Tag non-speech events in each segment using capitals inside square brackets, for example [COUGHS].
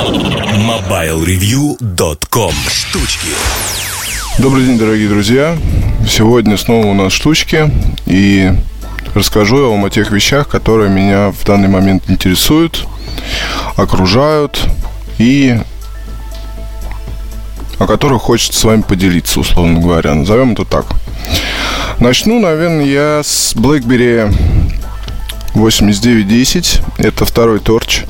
MobileReview.com Штучки Добрый день, дорогие друзья. Сегодня снова у нас штучки. И расскажу я вам о тех вещах, которые меня в данный момент интересуют, окружают и о которых хочется с вами поделиться, условно говоря. Назовем это так. Начну, наверное, я с BlackBerry 8910. Это второй торч.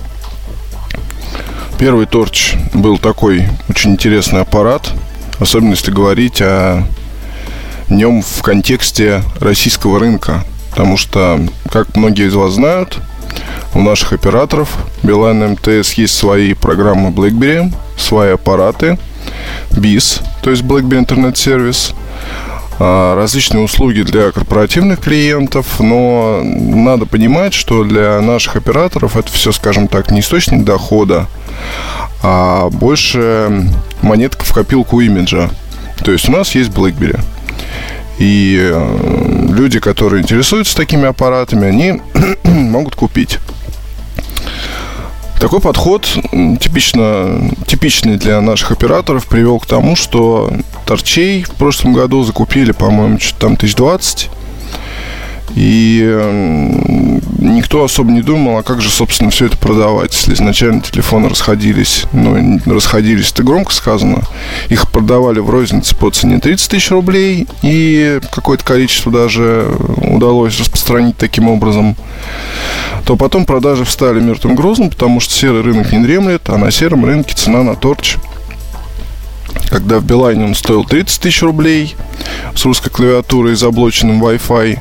Первый торч был такой очень интересный аппарат. Особенно если говорить о нем в контексте российского рынка. Потому что, как многие из вас знают, у наших операторов Билайн МТС есть свои программы BlackBerry, свои аппараты, BIS, то есть BlackBerry Internet Service – различные услуги для корпоративных клиентов, но надо понимать, что для наших операторов это все, скажем так, не источник дохода, а больше монетка в копилку имиджа. То есть у нас есть BlackBerry. И э, люди, которые интересуются такими аппаратами, они [CLEARS THROAT] могут купить. Такой подход, типично, типичный для наших операторов, привел к тому, что торчей в прошлом году закупили, по-моему, что-то там 1020. И никто особо не думал, а как же, собственно, все это продавать, если изначально телефоны расходились, ну, расходились, это громко сказано, их продавали в рознице по цене 30 тысяч рублей, и какое-то количество даже удалось распространить таким образом, то потом продажи встали мертвым грузом, потому что серый рынок не дремлет, а на сером рынке цена на торч когда в Билайне он стоил 30 тысяч рублей с русской клавиатурой и заблоченным Wi-Fi,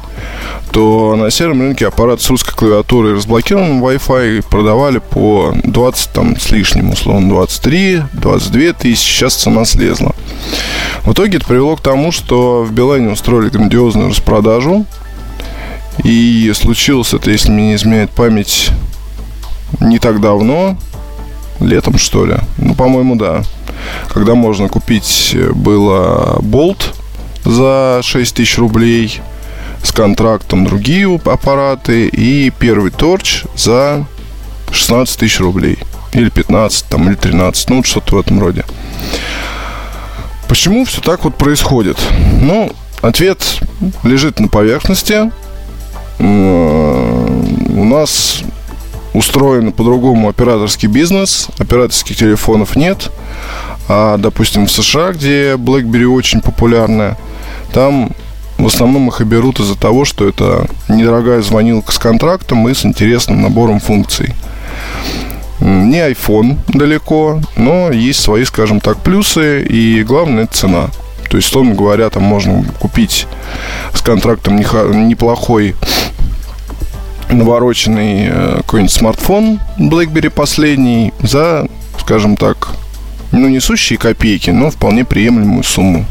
то на сером рынке аппарат с русской клавиатурой и разблокированным Wi-Fi продавали по 20 там с лишним, условно 23, 22 тысячи, сейчас цена слезла. В итоге это привело к тому, что в Билайне устроили грандиозную распродажу, и случилось это, если мне не изменяет память, не так давно, летом что ли, ну, по-моему, да, когда можно купить было болт за 6 тысяч рублей – с контрактом другие аппараты и первый торч за 16 тысяч рублей. Или 15, там, или 13, ну, что-то в этом роде. Почему все так вот происходит? Ну, ответ лежит на поверхности. У нас устроен по-другому операторский бизнес, операторских телефонов нет. А, допустим, в США, где BlackBerry очень популярная, там в основном их и берут из-за того, что это недорогая звонилка с контрактом и с интересным набором функций. Не iPhone далеко, но есть свои, скажем так, плюсы, и главное это цена. То есть, условно говоря, там можно купить с контрактом неплохой навороченный э, какой-нибудь смартфон BlackBerry последний за, скажем так, ну, несущие копейки, но вполне приемлемую сумму.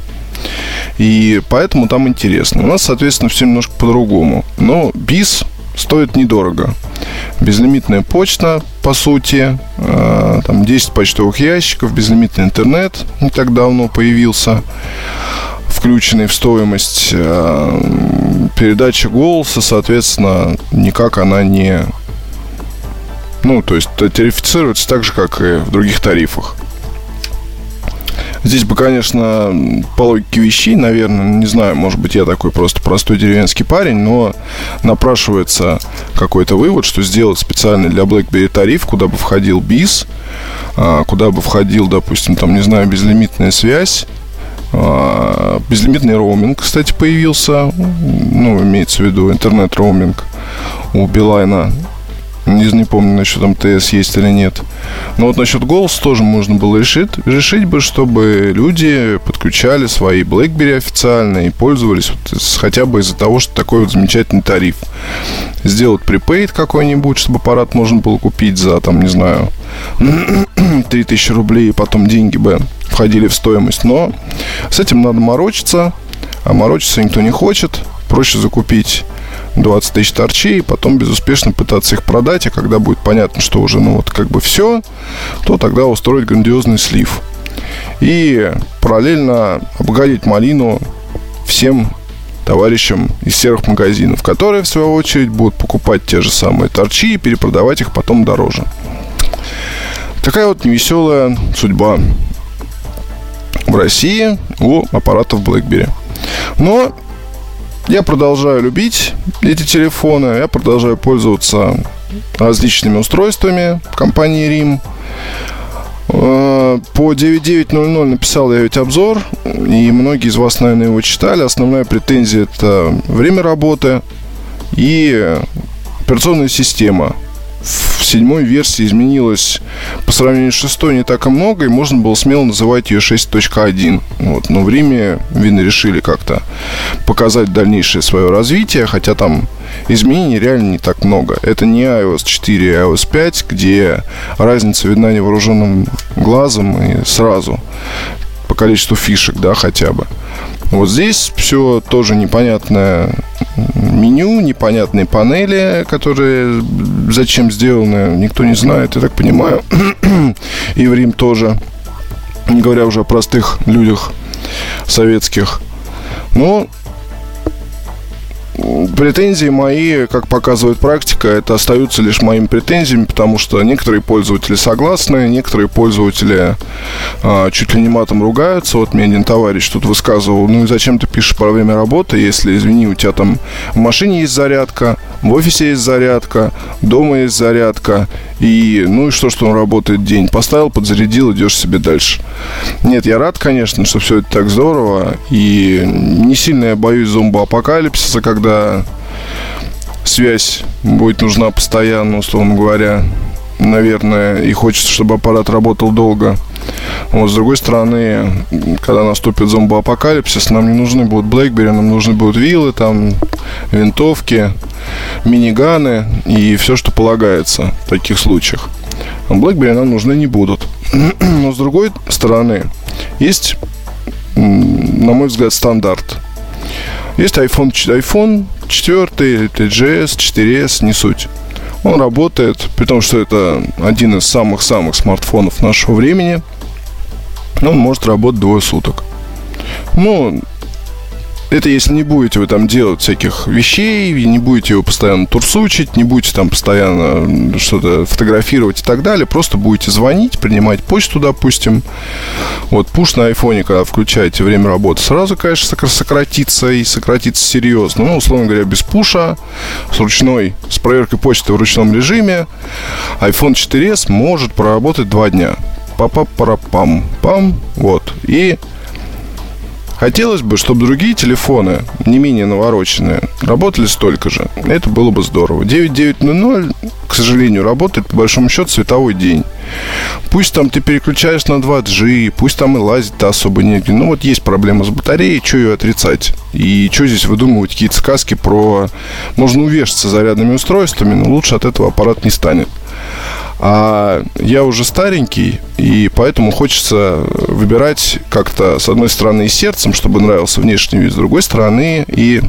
И поэтому там интересно. У нас, соответственно, все немножко по-другому. Но бис стоит недорого. Безлимитная почта, по сути, э, там 10 почтовых ящиков, безлимитный интернет не так давно появился, включенный в стоимость э, передача голоса, соответственно, никак она не... Ну, то есть тарифицируется так же, как и в других тарифах. Здесь бы, конечно, по логике вещей, наверное, не знаю, может быть, я такой просто простой деревенский парень, но напрашивается какой-то вывод, что сделать специально для BlackBerry тариф, куда бы входил BIS, а, куда бы входил, допустим, там, не знаю, безлимитная связь, Безлимитный роуминг, кстати, появился. Ну, имеется в виду интернет-роуминг у Билайна. Не, не помню, насчет МТС есть или нет. Но вот насчет голоса тоже можно было решить, решить бы, чтобы люди подключали свои BlackBerry официально и пользовались вот хотя бы из-за того, что такой вот замечательный тариф. Сделать припейд какой-нибудь, чтобы аппарат можно было купить за, там, не знаю, [CLEARS THROAT] 3000 рублей, и потом деньги бы входили в стоимость. Но с этим надо морочиться, а морочиться никто не хочет. Проще закупить 20 тысяч торчей, потом безуспешно пытаться их продать, а когда будет понятно, что уже, ну вот, как бы все, то тогда устроить грандиозный слив. И параллельно обгадить малину всем товарищам из серых магазинов, которые, в свою очередь, будут покупать те же самые торчи и перепродавать их потом дороже. Такая вот невеселая судьба в России у аппаратов BlackBerry. Но я продолжаю любить эти телефоны, я продолжаю пользоваться различными устройствами компании RIM. Э, по 9900 написал я ведь обзор, и многие из вас, наверное, его читали. Основная претензия – это время работы и операционная система – седьмой версии изменилось по сравнению с шестой не так и много, и можно было смело называть ее 6.1. Вот. Но в Риме, видно, решили как-то показать дальнейшее свое развитие, хотя там изменений реально не так много. Это не iOS 4 а iOS 5, где разница видна невооруженным глазом и сразу количеству фишек, да, хотя бы. Вот здесь все тоже непонятное меню, непонятные панели, которые зачем сделаны, никто не знает, я так понимаю. И в Рим тоже, не говоря уже о простых людях советских. Но претензии мои, как показывает практика, это остаются лишь моими претензиями, потому что некоторые пользователи согласны, некоторые пользователи а, чуть ли не матом ругаются. Вот мне один товарищ тут высказывал, ну и зачем ты пишешь про время работы, если, извини, у тебя там в машине есть зарядка, в офисе есть зарядка, дома есть зарядка, и ну и что, что он работает день. Поставил, подзарядил, идешь себе дальше. Нет, я рад, конечно, что все это так здорово, и не сильно я боюсь зомбоапокалипсиса, когда связь будет нужна постоянно, условно говоря, наверное, и хочется, чтобы аппарат работал долго. Вот, с другой стороны, когда наступит зомбоапокалипсис, нам не нужны будут BlackBerry, нам нужны будут виллы, там, винтовки, миниганы и все, что полагается в таких случаях. BlackBerry нам нужны не будут. [CLEARS THROAT] Но, с другой стороны, есть, на мой взгляд, стандарт – есть iPhone, iPhone 4, TGS, 4S, не суть. Он работает, при том, что это один из самых-самых смартфонов нашего времени. Он может работать двое суток. Ну, это если не будете вы там делать всяких вещей, не будете его постоянно турсучить, не будете там постоянно что-то фотографировать и так далее, просто будете звонить, принимать почту, допустим. Вот пуш на айфоне, когда включаете время работы, сразу, конечно, сократится и сократится серьезно. Ну, условно говоря, без пуша, с ручной, с проверкой почты в ручном режиме, iPhone 4s может проработать два дня. Па-па-пара-пам. Пам. Вот. И Хотелось бы, чтобы другие телефоны, не менее навороченные, работали столько же. Это было бы здорово. 9900, к сожалению, работает по большому счету световой день. Пусть там ты переключаешь на 2G, пусть там и лазить-то особо негде. Но вот есть проблема с батареей, что ее отрицать? И что здесь выдумывать какие-то сказки про... Можно увешаться зарядными устройствами, но лучше от этого аппарат не станет. А я уже старенький, и поэтому хочется выбирать как-то, с одной стороны, и сердцем, чтобы нравился внешний вид, с другой стороны, и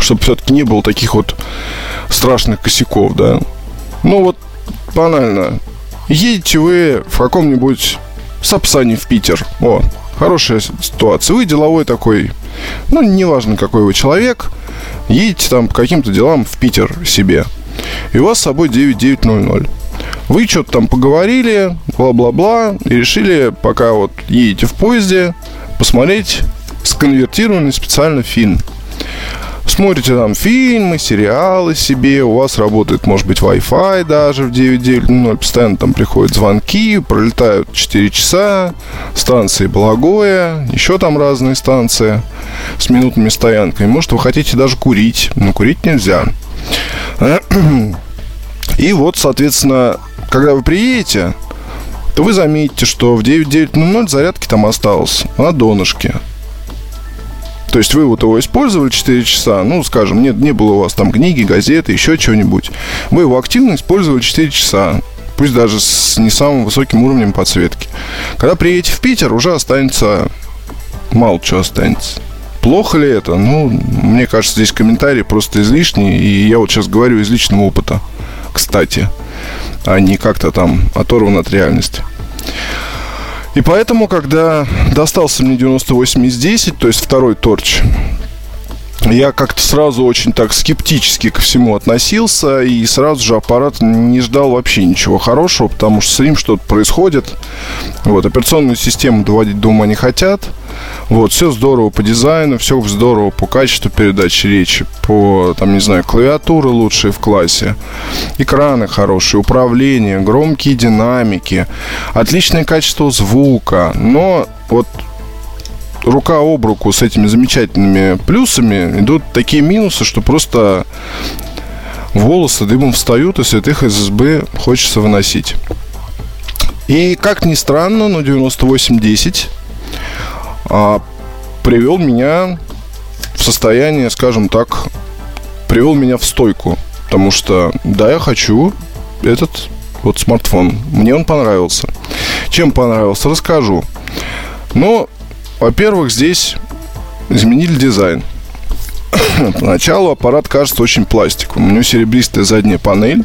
чтобы все-таки не было таких вот страшных косяков, да. Ну вот, банально. Едете вы в каком-нибудь Сапсане в Питер. О, хорошая ситуация. Вы деловой такой, ну, неважно, какой вы человек, едете там по каким-то делам в Питер себе – и у вас с собой 9900. Вы что-то там поговорили, бла-бла-бла, и решили, пока вот едете в поезде, посмотреть сконвертированный специально фильм. Смотрите там фильмы, сериалы себе, у вас работает, может быть, Wi-Fi даже в 9.9.0, постоянно там приходят звонки, пролетают 4 часа, станции Благое, еще там разные станции с минутными стоянками. Может, вы хотите даже курить, но курить нельзя. И вот, соответственно, когда вы приедете, то вы заметите, что в 9900 зарядки там осталось на донышке. То есть вы вот его использовали 4 часа, ну, скажем, нет, не было у вас там книги, газеты, еще чего-нибудь. Вы его активно использовали 4 часа, пусть даже с не самым высоким уровнем подсветки. Когда приедете в Питер, уже останется мало чего останется. Плохо ли это? Ну, мне кажется, здесь комментарий просто излишний, и я вот сейчас говорю из личного опыта, кстати, а не как-то там оторван от реальности. И поэтому, когда достался мне 98 из 10, то есть второй торч, я как-то сразу очень так скептически ко всему относился и сразу же аппарат не ждал вообще ничего хорошего, потому что с ним что-то происходит. Вот, операционную систему доводить до ума не хотят. Вот, все здорово по дизайну, все здорово по качеству передачи речи, по, там, не знаю, клавиатуры лучшие в классе, экраны хорошие, управление, громкие динамики, отличное качество звука, но вот рука об руку с этими замечательными плюсами идут такие минусы, что просто волосы дымом встают, и святых из СБ хочется выносить. И, как ни странно, но 9810 а, привел меня в состояние, скажем так, привел меня в стойку. Потому что, да, я хочу этот вот смартфон. Мне он понравился. Чем понравился, расскажу. Но во-первых, здесь изменили дизайн. [COUGHS] Поначалу аппарат кажется очень пластиковым. У него серебристая задняя панель.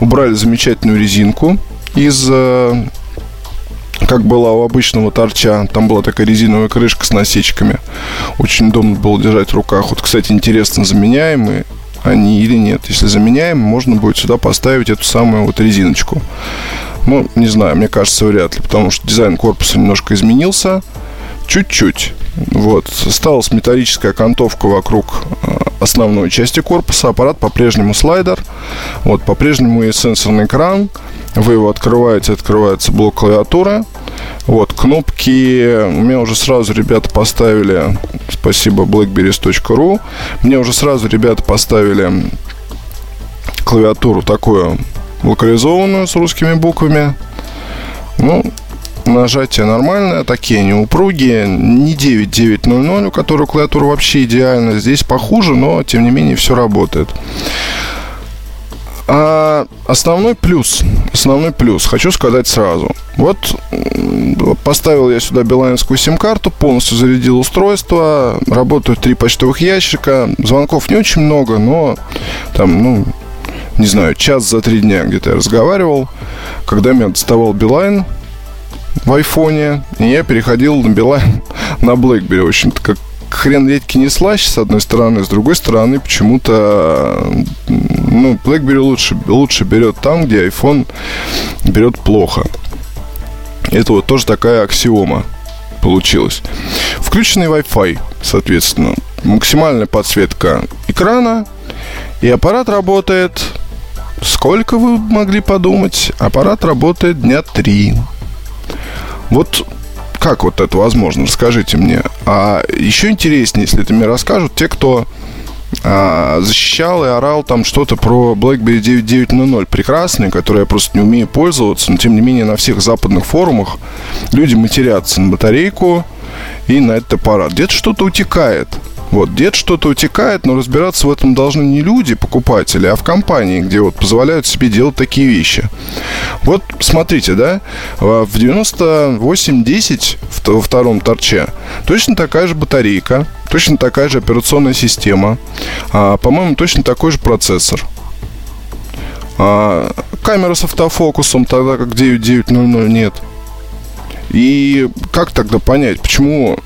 Убрали замечательную резинку из э, как была у обычного торча. Там была такая резиновая крышка с насечками. Очень удобно было держать в руках. Вот, кстати, интересно, заменяемые они или нет. Если заменяем, можно будет сюда поставить эту самую вот резиночку. Ну, не знаю, мне кажется, вряд ли, потому что дизайн корпуса немножко изменился чуть-чуть. Вот. Осталась металлическая окантовка вокруг э, основной части корпуса. Аппарат по-прежнему слайдер. Вот, по-прежнему есть сенсорный экран. Вы его открываете, открывается блок клавиатуры. Вот, кнопки меня уже сразу ребята поставили, спасибо blackberries.ru, мне уже сразу ребята поставили клавиатуру такую локализованную с русскими буквами. Ну, Нажатие нормальное, такие они упругие, не 9900, у которой клавиатура вообще идеальна. Здесь похуже, но тем не менее все работает. А основной плюс, основной плюс, хочу сказать сразу. Вот поставил я сюда билайнскую сим-карту, полностью зарядил устройство, работают три почтовых ящика, звонков не очень много, но там, ну, не знаю, час за три дня где-то я разговаривал. Когда меня доставал Билайн, в айфоне, и я переходил на Билайн [LAUGHS] на BlackBerry. В общем-то, как хрен редьки не слаще, с одной стороны, с другой стороны, почему-то ну, BlackBerry лучше, лучше берет там, где iPhone берет плохо. Это вот тоже такая аксиома получилась. Включенный Wi-Fi, соответственно, максимальная подсветка экрана, и аппарат работает... Сколько вы могли подумать? Аппарат работает дня три. Вот как вот это возможно? Расскажите мне. А еще интереснее, если это мне расскажут те, кто а, защищал и орал там что-то про BlackBerry 9900 прекрасный, который я просто не умею пользоваться, но тем не менее на всех западных форумах люди матерятся на батарейку и на этот аппарат. Где-то что-то утекает. Вот, где-то что-то утекает, но разбираться в этом должны не люди, покупатели, а в компании, где вот позволяют себе делать такие вещи. Вот, смотрите, да, в 9810 во втором торче точно такая же батарейка, точно такая же операционная система, а, по-моему, точно такой же процессор. А, камера с автофокусом, тогда как 9900 нет. И как тогда понять, почему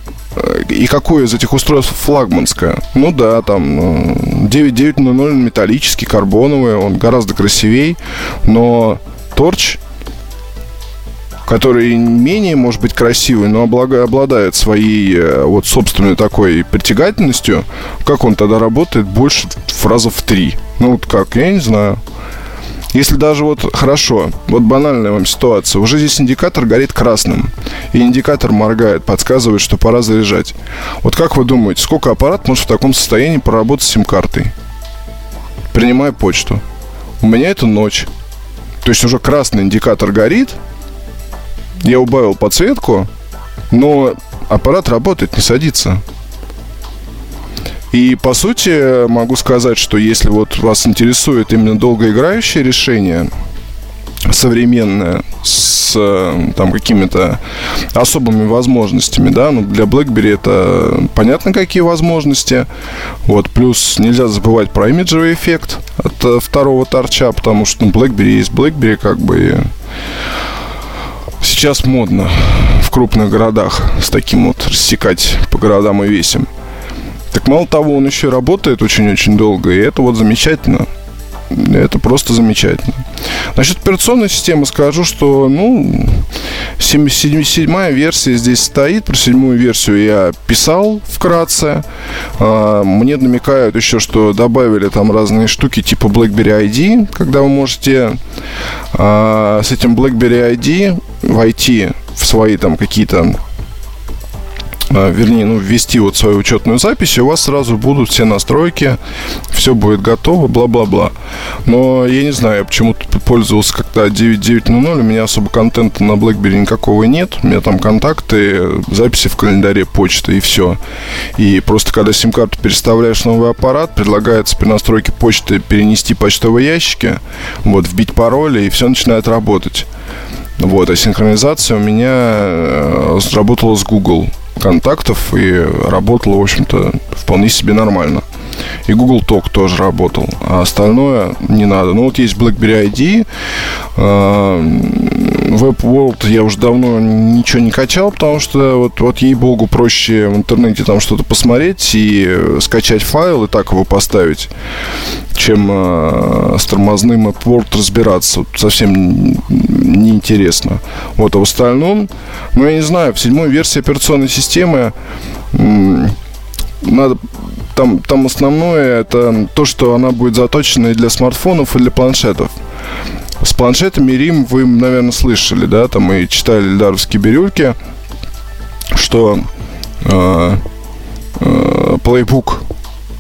и какое из этих устройств флагманское? Ну да, там 9900 э, металлический, карбоновый, он гораздо красивее, но торч который менее, может быть, красивый, но обладает своей э, вот собственной такой притягательностью, как он тогда работает больше в раза в три? Ну вот как, я не знаю. Если даже вот хорошо, вот банальная вам ситуация, уже здесь индикатор горит красным, и индикатор моргает, подсказывает, что пора заряжать. Вот как вы думаете, сколько аппарат может в таком состоянии проработать с сим-картой? Принимая почту. У меня это ночь. То есть уже красный индикатор горит, я убавил подсветку, но аппарат работает, не садится. И, по сути, могу сказать, что если вот вас интересует именно долгоиграющее решение, современное, с там какими-то особыми возможностями, да, ну, для BlackBerry это понятно, какие возможности, вот, плюс нельзя забывать про имиджевый эффект от э, второго торча, потому что, ну, BlackBerry есть BlackBerry, как бы, сейчас модно в крупных городах с таким вот рассекать по городам и весим. Так мало того, он еще работает очень-очень долго, и это вот замечательно. Это просто замечательно. Насчет операционной системы скажу, что, ну, 77 версия здесь стоит. Про седьмую версию я писал вкратце. А, мне намекают еще, что добавили там разные штуки типа BlackBerry ID, когда вы можете а, с этим BlackBerry ID войти в свои там какие-то вернее, ну, ввести вот свою учетную запись, и у вас сразу будут все настройки, все будет готово, бла-бла-бла. Но я не знаю, я почему-то пользовался как-то 9.9.0, у меня особо контента на BlackBerry никакого нет, у меня там контакты, записи в календаре, почта и все. И просто когда сим-карту переставляешь новый аппарат, предлагается при настройке почты перенести почтовые ящики, вот, вбить пароли, и все начинает работать. Вот, а синхронизация у меня э, работала с Google контактов и работала, в общем-то, вполне себе нормально. И Google Talk тоже работал, а остальное не надо. Ну вот есть BlackBerry ID, а, Web World я уже давно ничего не качал, потому что вот, вот ей-богу проще в интернете там что-то посмотреть и скачать файл и так его поставить, чем э, с тормозным App World разбираться. Совсем неинтересно. Вот, а в остальном, ну, я не знаю, в седьмой версии операционной системы надо там, там основное это то, что она будет заточена и для смартфонов, и для планшетов. С планшетами Рим вы, наверное, слышали, да, там и читали Эльдаровские бирюльки, что э, э, плейбук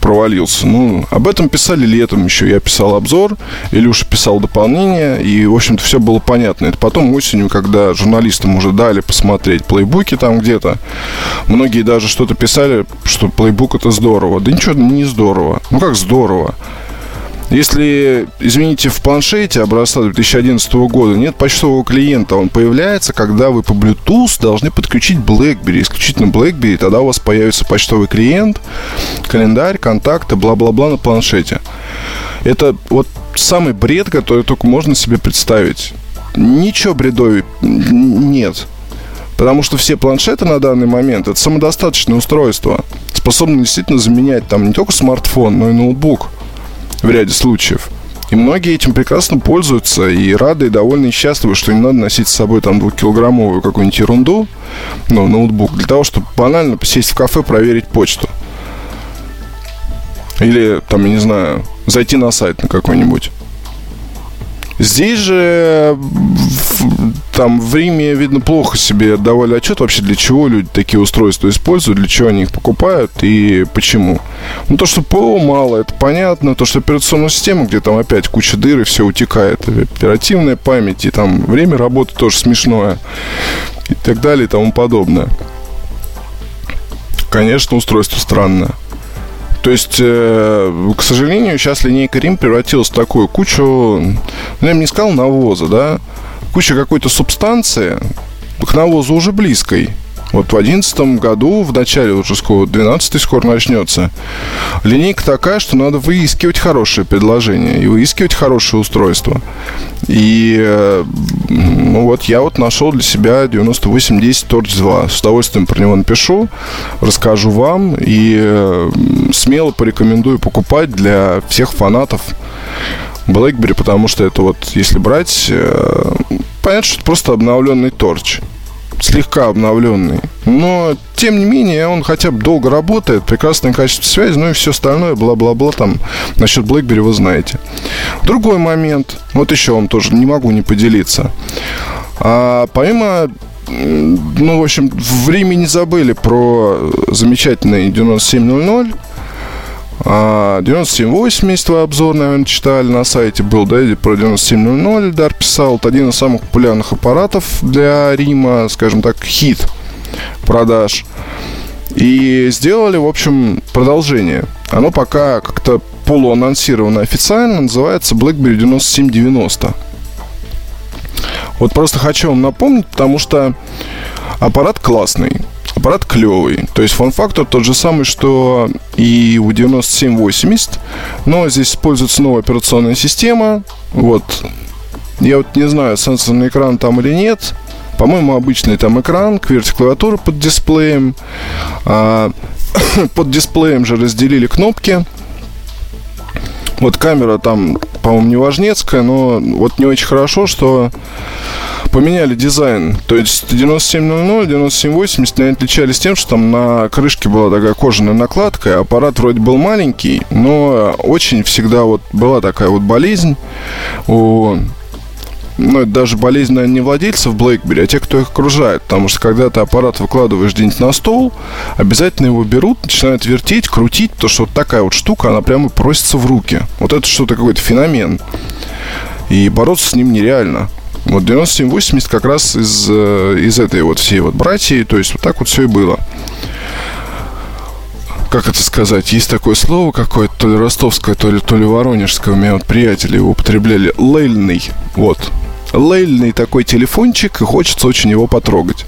провалился. Ну, об этом писали летом еще. Я писал обзор, Илюша писал дополнение, и, в общем-то, все было понятно. Это потом осенью, когда журналистам уже дали посмотреть плейбуки там где-то, многие даже что-то писали, что плейбук это здорово. Да ничего не здорово. Ну, как здорово? Если, извините, в планшете образца 2011 года нет почтового клиента, он появляется, когда вы по Bluetooth должны подключить BlackBerry, исключительно BlackBerry, тогда у вас появится почтовый клиент, календарь, контакты, бла-бла-бла на планшете. Это вот самый бред, который только можно себе представить. Ничего бредовей нет. Потому что все планшеты на данный момент это самодостаточное устройство, способное действительно заменять там не только смартфон, но и ноутбук в ряде случаев. И многие этим прекрасно пользуются и рады, и довольны, и счастливы, что не надо носить с собой там двухкилограммовую какую-нибудь ерунду, ну, ноутбук, для того, чтобы банально посесть в кафе, проверить почту. Или, там, я не знаю, зайти на сайт на какой-нибудь. Здесь же там в Риме, видно, плохо себе отдавали отчет вообще, для чего люди такие устройства используют, для чего они их покупают и почему. Ну, то, что ПО мало, это понятно. То, что операционная система, где там опять куча дыр и все утекает. Оперативная память и там время работы тоже смешное. И так далее и тому подобное. Конечно, устройство странное. То есть, э, к сожалению, сейчас линейка Рим превратилась в такую кучу, ну, я бы не сказал навоза, да, куча какой-то субстанции, к навозу уже близкой. Вот в одиннадцатом году, в начале уже скоро, 12 скоро начнется, линейка такая, что надо выискивать хорошее предложение и выискивать хорошее устройство. И э, ну вот я вот нашел для себя 9810 Torch 2. С удовольствием про него напишу, расскажу вам и э, смело порекомендую покупать для всех фанатов BlackBerry, потому что это вот, если брать, э, понятно, что это просто обновленный торч слегка обновленный. Но, тем не менее, он хотя бы долго работает, прекрасное качество связи, ну и все остальное, бла-бла-бла, там, насчет BlackBerry вы знаете. Другой момент, вот еще вам тоже не могу не поделиться. А, помимо ну, в общем, в Риме не забыли про замечательный 9700. А 9780 вы обзор, наверное, читали на сайте был, да, про 9700 Дар писал. Это один из самых популярных аппаратов для Рима, скажем так, хит продаж. И сделали, в общем, продолжение. Оно пока как-то полуанонсировано официально, называется BlackBerry 9790. Вот просто хочу вам напомнить, потому что аппарат классный аппарат клевый. То есть форм-фактор тот же самый, что и у 9780, но здесь используется новая операционная система. Вот. Я вот не знаю, сенсорный экран там или нет. По-моему, обычный там экран, QWERTY клавиатура под дисплеем. А, [COUGHS] под дисплеем же разделили кнопки. Вот камера там, по-моему, не важнецкая, но вот не очень хорошо, что поменяли дизайн. То есть 9700, 9780 они отличались тем, что там на крышке была такая кожаная накладка, аппарат вроде был маленький, но очень всегда вот была такая вот болезнь у ну, это даже болезнь, наверное, не владельцев BlackBerry, а тех, кто их окружает. Потому что когда ты аппарат выкладываешь где-нибудь на стол, обязательно его берут, начинают вертеть, крутить, потому что вот такая вот штука, она прямо просится в руки. Вот это что-то какой-то феномен. И бороться с ним нереально. Вот 9780 как раз из, э, из этой вот всей вот братьи, то есть вот так вот все и было как это сказать, есть такое слово какое-то, то ли ростовское, то ли, то ли воронежское, у меня вот приятели его употребляли, лейльный, вот, лейльный такой телефончик, и хочется очень его потрогать.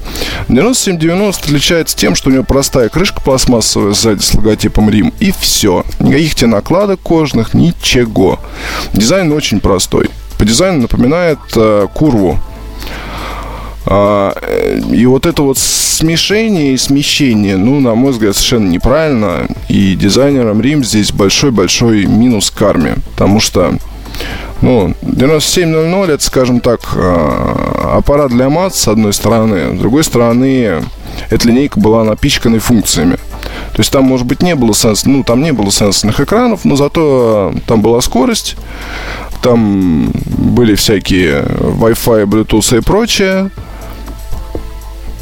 9790 отличается тем, что у него простая крышка пластмассовая сзади с логотипом Рим, и все. Никаких тебе накладок кожных, ничего. Дизайн очень простой. По дизайну напоминает э, курву. А, и вот это вот смешение и смещение, ну, на мой взгляд, совершенно неправильно. И дизайнерам Рим здесь большой-большой минус карме. Потому что ну, 9700 это, скажем так, а, аппарат для мат, с одной стороны. С другой стороны, эта линейка была напичканной функциями. То есть там, может быть, не было сенс, ну, там не было сенсорных экранов, но зато там была скорость, там были всякие Wi-Fi, Bluetooth и прочее.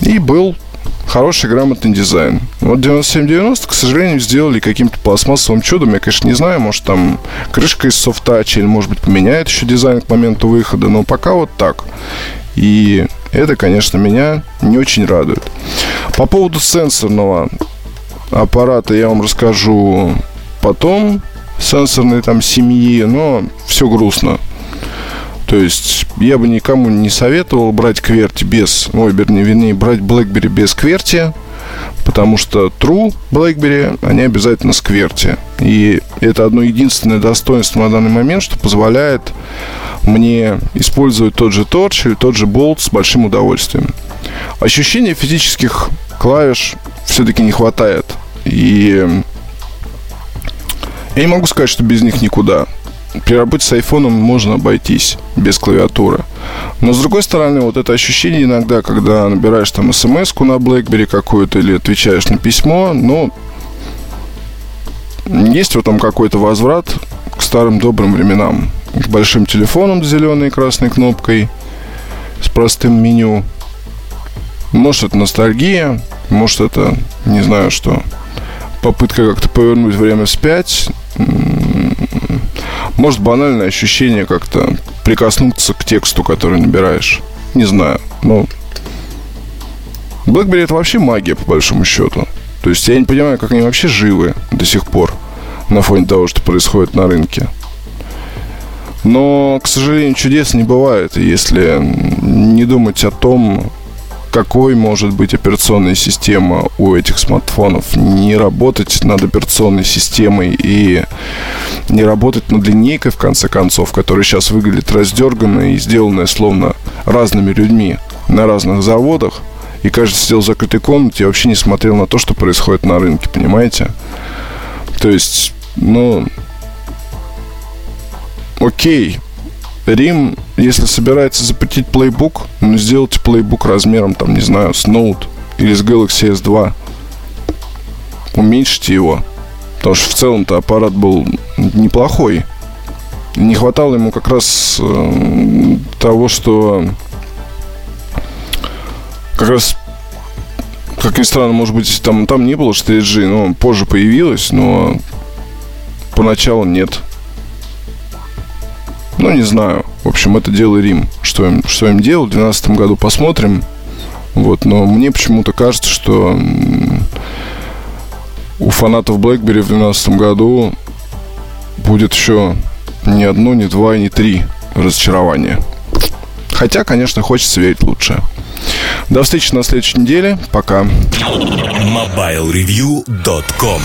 И был хороший, грамотный дизайн. Вот 9790, к сожалению, сделали каким-то пластмассовым чудом. Я, конечно, не знаю, может, там крышка из софтача, или, может быть, поменяет еще дизайн к моменту выхода, но пока вот так. И это, конечно, меня не очень радует. По поводу сенсорного аппарата я вам расскажу потом. Сенсорной там семьи, но все грустно. То есть я бы никому не советовал брать кверти без, ой, вернее, вернее брать BlackBerry без кверти, потому что True BlackBerry, они обязательно с кверти. И это одно единственное достоинство на данный момент, что позволяет мне использовать тот же Torch или тот же Bolt с большим удовольствием. Ощущения физических клавиш все-таки не хватает. И я не могу сказать, что без них никуда при работе с айфоном можно обойтись без клавиатуры. Но с другой стороны, вот это ощущение иногда, когда набираешь там смс на BlackBerry какую-то или отвечаешь на письмо, ну, есть в этом какой-то возврат к старым добрым временам. К большим телефонам с зеленой и красной кнопкой, с простым меню. Может, это ностальгия, может, это, не знаю что, попытка как-то повернуть время вспять. Может, банальное ощущение как-то прикоснуться к тексту, который набираешь. Не знаю. Но BlackBerry это вообще магия, по большому счету. То есть я не понимаю, как они вообще живы до сих пор на фоне того, что происходит на рынке. Но, к сожалению, чудес не бывает, если не думать о том, какой может быть операционная система у этих смартфонов. Не работать над операционной системой и не работать над линейкой, в конце концов, которая сейчас выглядит раздерганной и сделанная словно разными людьми на разных заводах. И каждый сидел в закрытой комнате и вообще не смотрел на то, что происходит на рынке, понимаете? То есть, ну, окей, Рим, если собирается запретить плейбук, ну, сделайте плейбук размером, там, не знаю, с Note или с Galaxy S2. Уменьшите его. Потому что в целом-то аппарат был неплохой. Не хватало ему как раз э, того, что как раз как ни странно, может быть, там, там не было 4G, но позже появилось, но поначалу нет. Ну, не знаю. В общем, это дело Рим. Что им, что им делать? В 2012 году посмотрим. Вот, но мне почему-то кажется, что у фанатов BlackBerry в 2012 году будет еще не одно, не два, не три разочарования. Хотя, конечно, хочется верить лучше. До встречи на следующей неделе. Пока. MobileReview.com